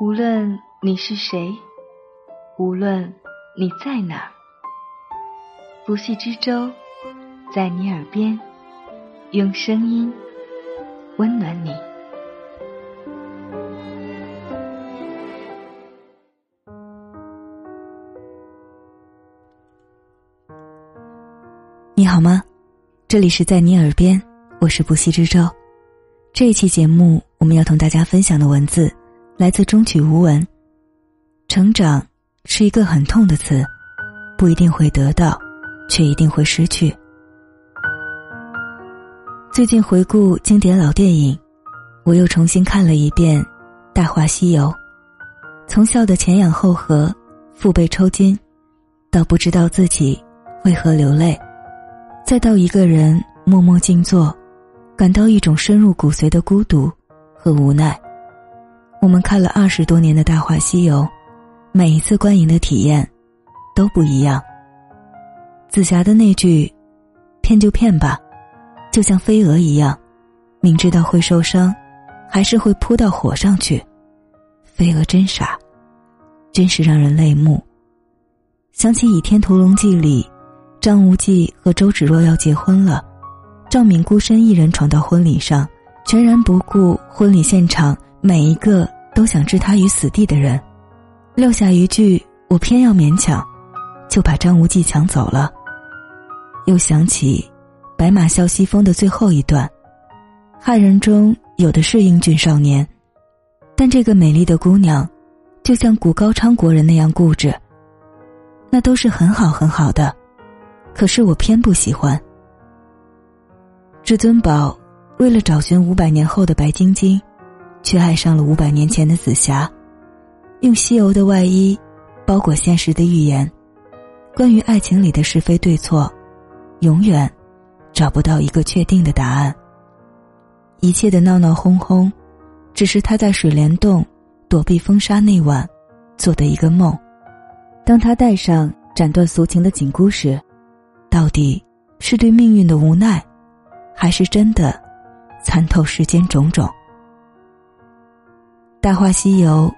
无论你是谁，无论你在哪儿，不系之舟在你耳边，用声音温暖你。你好吗？这里是在你耳边，我是不息之舟。这一期节目，我们要同大家分享的文字来自中曲无闻。成长是一个很痛的词，不一定会得到，却一定会失去。最近回顾经典老电影，我又重新看了一遍《大话西游》，从笑得前仰后合、腹背抽筋，到不知道自己为何流泪。再到一个人默默静坐，感到一种深入骨髓的孤独和无奈。我们看了二十多年的《大话西游》，每一次观影的体验都不一样。紫霞的那句“骗就骗吧”，就像飞蛾一样，明知道会受伤，还是会扑到火上去。飞蛾真傻，真是让人泪目。想起《倚天屠龙记》里。张无忌和周芷若要结婚了，赵敏孤身一人闯到婚礼上，全然不顾婚礼现场每一个都想置他于死地的人，撂下一句“我偏要勉强”，就把张无忌抢走了。又想起《白马啸西风》的最后一段，汉人中有的是英俊少年，但这个美丽的姑娘，就像古高昌国人那样固执。那都是很好很好的。可是我偏不喜欢。至尊宝为了找寻五百年后的白晶晶，却爱上了五百年前的紫霞，用西游的外衣包裹现实的预言。关于爱情里的是非对错，永远找不到一个确定的答案。一切的闹闹哄哄，只是他在水帘洞躲避风沙那晚做的一个梦。当他戴上斩断俗情的紧箍时。到底是对命运的无奈，还是真的参透世间种种？《大话西游》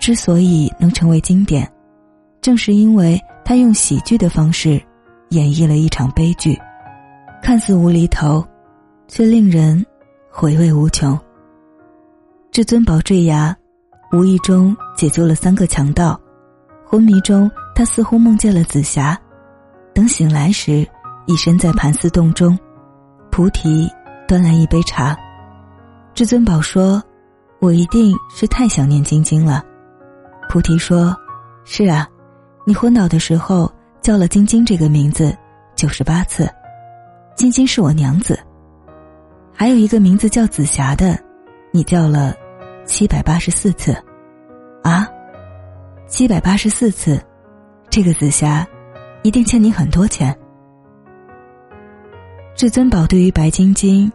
之所以能成为经典，正是因为他用喜剧的方式演绎了一场悲剧，看似无厘头，却令人回味无穷。至尊宝坠崖，无意中解救了三个强盗，昏迷中他似乎梦见了紫霞。等醒来时，已身在盘丝洞中。菩提端来一杯茶。至尊宝说：“我一定是太想念晶晶了。”菩提说：“是啊，你昏倒的时候叫了晶晶这个名字九十八次。晶晶是我娘子。还有一个名字叫紫霞的，你叫了七百八十四次。啊，七百八十四次，这个紫霞。”一定欠你很多钱。至尊宝对于白晶晶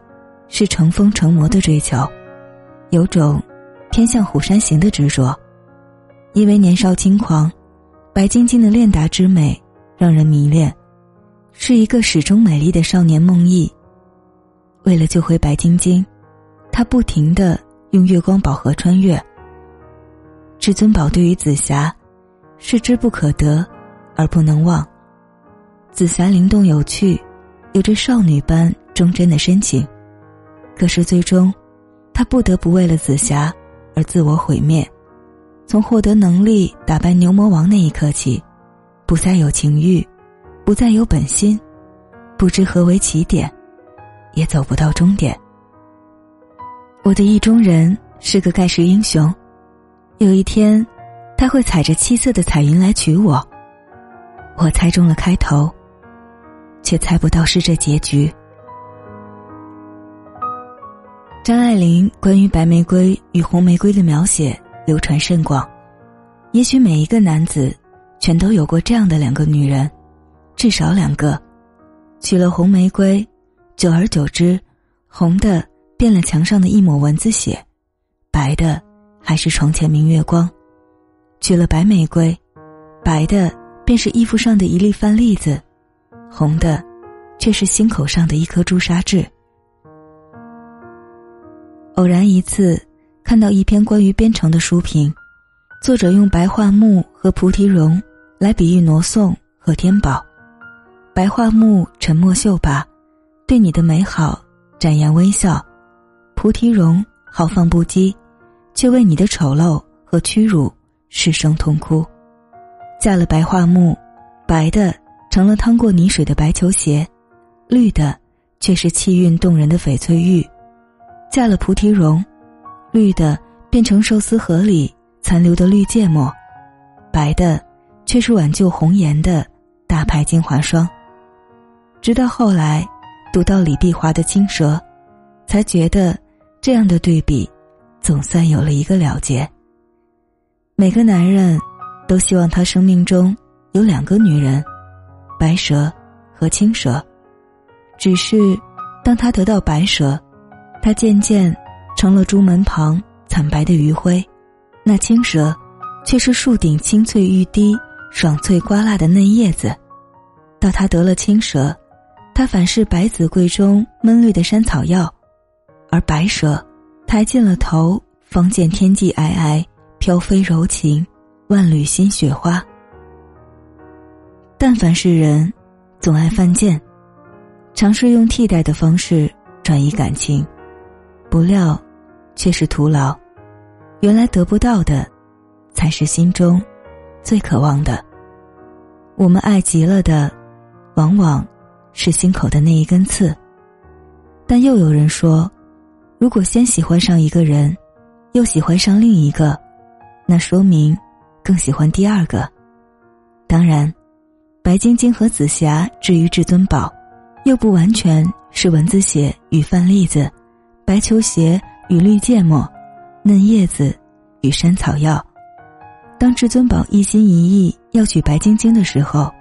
是成风成魔的追求，有种偏向《虎山行》的执着。因为年少轻狂，白晶晶的练达之美让人迷恋，是一个始终美丽的少年梦呓。为了救回白晶晶，他不停的用月光宝盒穿越。至尊宝对于紫霞是知不可得，而不能忘。紫霞灵动有趣，有着少女般忠贞的深情，可是最终，他不得不为了紫霞而自我毁灭。从获得能力打败牛魔王那一刻起，不再有情欲，不再有本心，不知何为起点，也走不到终点。我的意中人是个盖世英雄，有一天，他会踩着七色的彩云来娶我。我猜中了开头。却猜不到是这结局。张爱玲关于白玫瑰与红玫瑰的描写流传甚广，也许每一个男子，全都有过这样的两个女人，至少两个，娶了红玫瑰，久而久之，红的变了墙上的一抹蚊子血，白的还是床前明月光；娶了白玫瑰，白的便是衣服上的一粒饭粒子。红的，却是心口上的一颗朱砂痣。偶然一次看到一篇关于编程的书评，作者用白桦木和菩提榕来比喻挪送和天宝。白桦木沉默秀拔，对你的美好展颜微笑；菩提榕豪放不羁，却为你的丑陋和屈辱失声痛哭。嫁了白桦木，白的成了趟过泥水的白球鞋，绿的却是气韵动人的翡翠玉；嫁了菩提榕，绿的变成寿司盒里残留的绿芥末，白的却是挽救红颜的大牌精华霜。直到后来，读到李碧华的《青蛇》，才觉得这样的对比，总算有了一个了结。每个男人。都希望他生命中有两个女人，白蛇和青蛇。只是，当他得到白蛇，他渐渐成了朱门旁惨白的余晖；那青蛇，却是树顶青翠欲滴、爽脆瓜辣的嫩叶子。到他得了青蛇，他反是百子柜中闷绿的山草药；而白蛇，抬进了头，方见天际皑皑，飘飞柔情。万缕新雪花。但凡是人，总爱犯贱，尝试用替代的方式转移感情，不料却是徒劳。原来得不到的，才是心中最渴望的。我们爱极了的，往往是心口的那一根刺。但又有人说，如果先喜欢上一个人，又喜欢上另一个，那说明。更喜欢第二个，当然，白晶晶和紫霞至于至尊宝，又不完全是文字写与范例子，白球鞋与绿芥末，嫩叶子与山草药。当至尊宝一心一意要娶白晶晶的时候，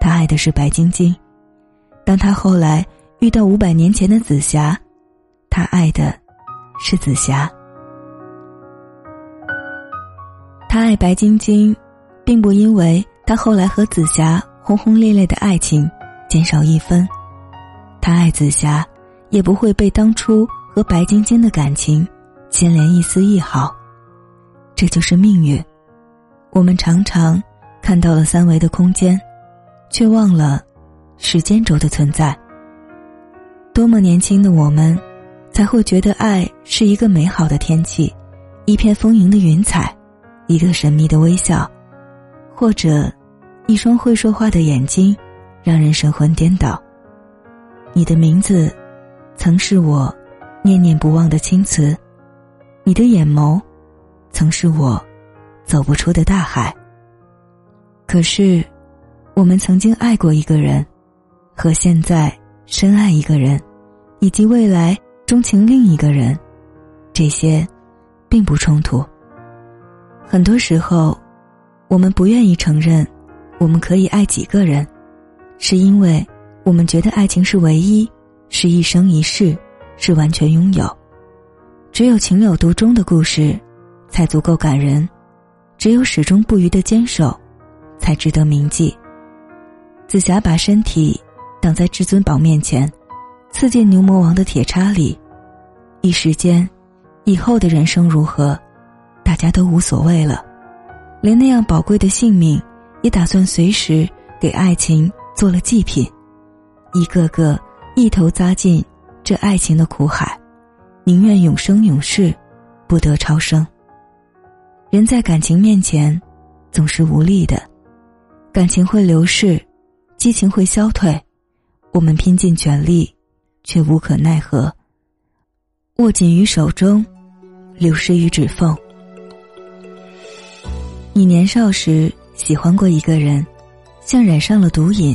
他爱的是白晶晶；当他后来遇到五百年前的紫霞，他爱的是紫霞。他爱白晶晶，并不因为他后来和紫霞轰轰烈烈的爱情减少一分，他爱紫霞，也不会被当初和白晶晶的感情牵连一丝一毫。这就是命运。我们常常看到了三维的空间，却忘了时间轴的存在。多么年轻的我们，才会觉得爱是一个美好的天气，一片丰盈的云彩。一个神秘的微笑，或者一双会说话的眼睛，让人神魂颠倒。你的名字，曾是我念念不忘的青词；你的眼眸，曾是我走不出的大海。可是，我们曾经爱过一个人，和现在深爱一个人，以及未来钟情另一个人，这些，并不冲突。很多时候，我们不愿意承认，我们可以爱几个人，是因为我们觉得爱情是唯一，是一生一世，是完全拥有。只有情有独钟的故事，才足够感人；只有始终不渝的坚守，才值得铭记。紫霞把身体挡在至尊宝面前，刺进牛魔王的铁叉里，一时间，以后的人生如何？大家都无所谓了，连那样宝贵的性命，也打算随时给爱情做了祭品，一个个一头扎进这爱情的苦海，宁愿永生永世，不得超生。人在感情面前，总是无力的，感情会流逝，激情会消退，我们拼尽全力，却无可奈何。握紧于手中，流失于指缝。你年少时喜欢过一个人，像染上了毒瘾，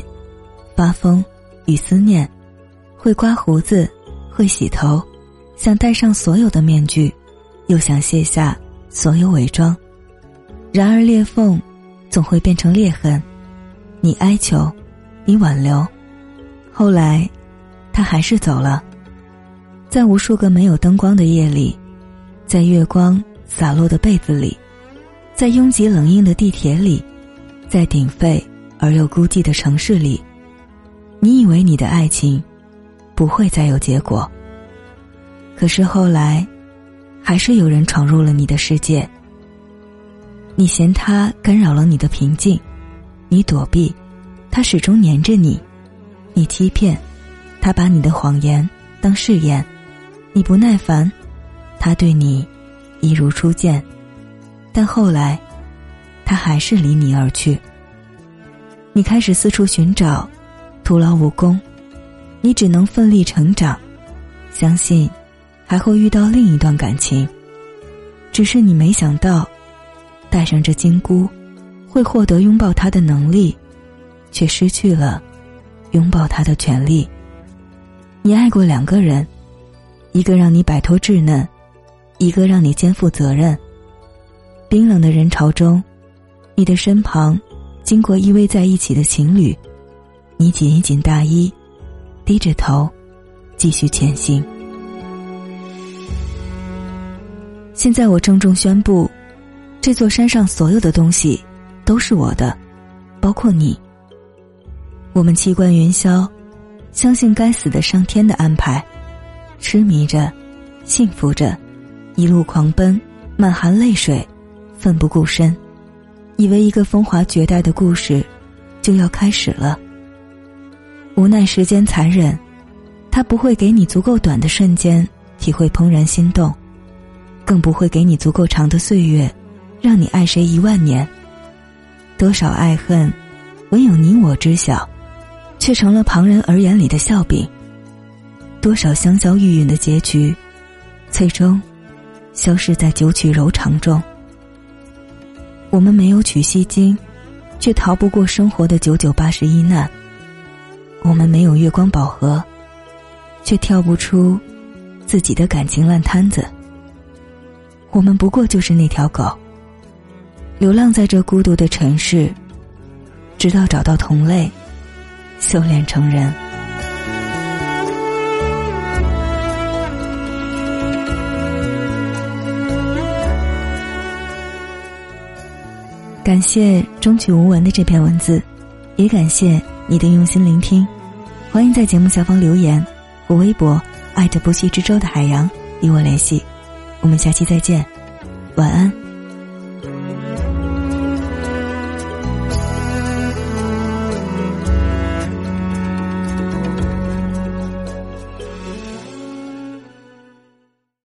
发疯与思念，会刮胡子，会洗头，想戴上所有的面具，又想卸下所有伪装。然而裂缝总会变成裂痕，你哀求，你挽留，后来，他还是走了。在无数个没有灯光的夜里，在月光洒落的被子里。在拥挤冷硬的地铁里，在鼎沸而又孤寂的城市里，你以为你的爱情不会再有结果。可是后来，还是有人闯入了你的世界。你嫌他干扰了你的平静，你躲避，他始终黏着你；你欺骗，他把你的谎言当誓言；你不耐烦，他对你一如初见。但后来，他还是离你而去。你开始四处寻找，徒劳无功，你只能奋力成长，相信还会遇到另一段感情。只是你没想到。戴上这金箍，会获得拥抱他的能力，却失去了拥抱他的权利。你爱过两个人，一个让你摆脱稚嫩，一个让你肩负责任。冰冷的人潮中，你的身旁经过依偎在一起的情侣，你紧一紧大衣，低着头，继续前行。现在我郑重宣布。这座山上所有的东西都是我的，包括你。我们气贯云霄，相信该死的上天的安排，痴迷着，幸福着，一路狂奔，满含泪水，奋不顾身，以为一个风华绝代的故事就要开始了。无奈时间残忍，它不会给你足够短的瞬间体会怦然心动，更不会给你足够长的岁月。让你爱谁一万年，多少爱恨，唯有你我知晓，却成了旁人耳眼里的笑柄。多少香消玉殒的结局，最终消失在九曲柔肠中。我们没有取西经，却逃不过生活的九九八十一难。我们没有月光宝盒，却跳不出自己的感情烂摊子。我们不过就是那条狗。流浪在这孤独的城市，直到找到同类，修炼成人。感谢终曲无闻的这篇文字，也感谢你的用心聆听。欢迎在节目下方留言我微博“爱着不息之舟的海洋”与我联系。我们下期再见，晚安。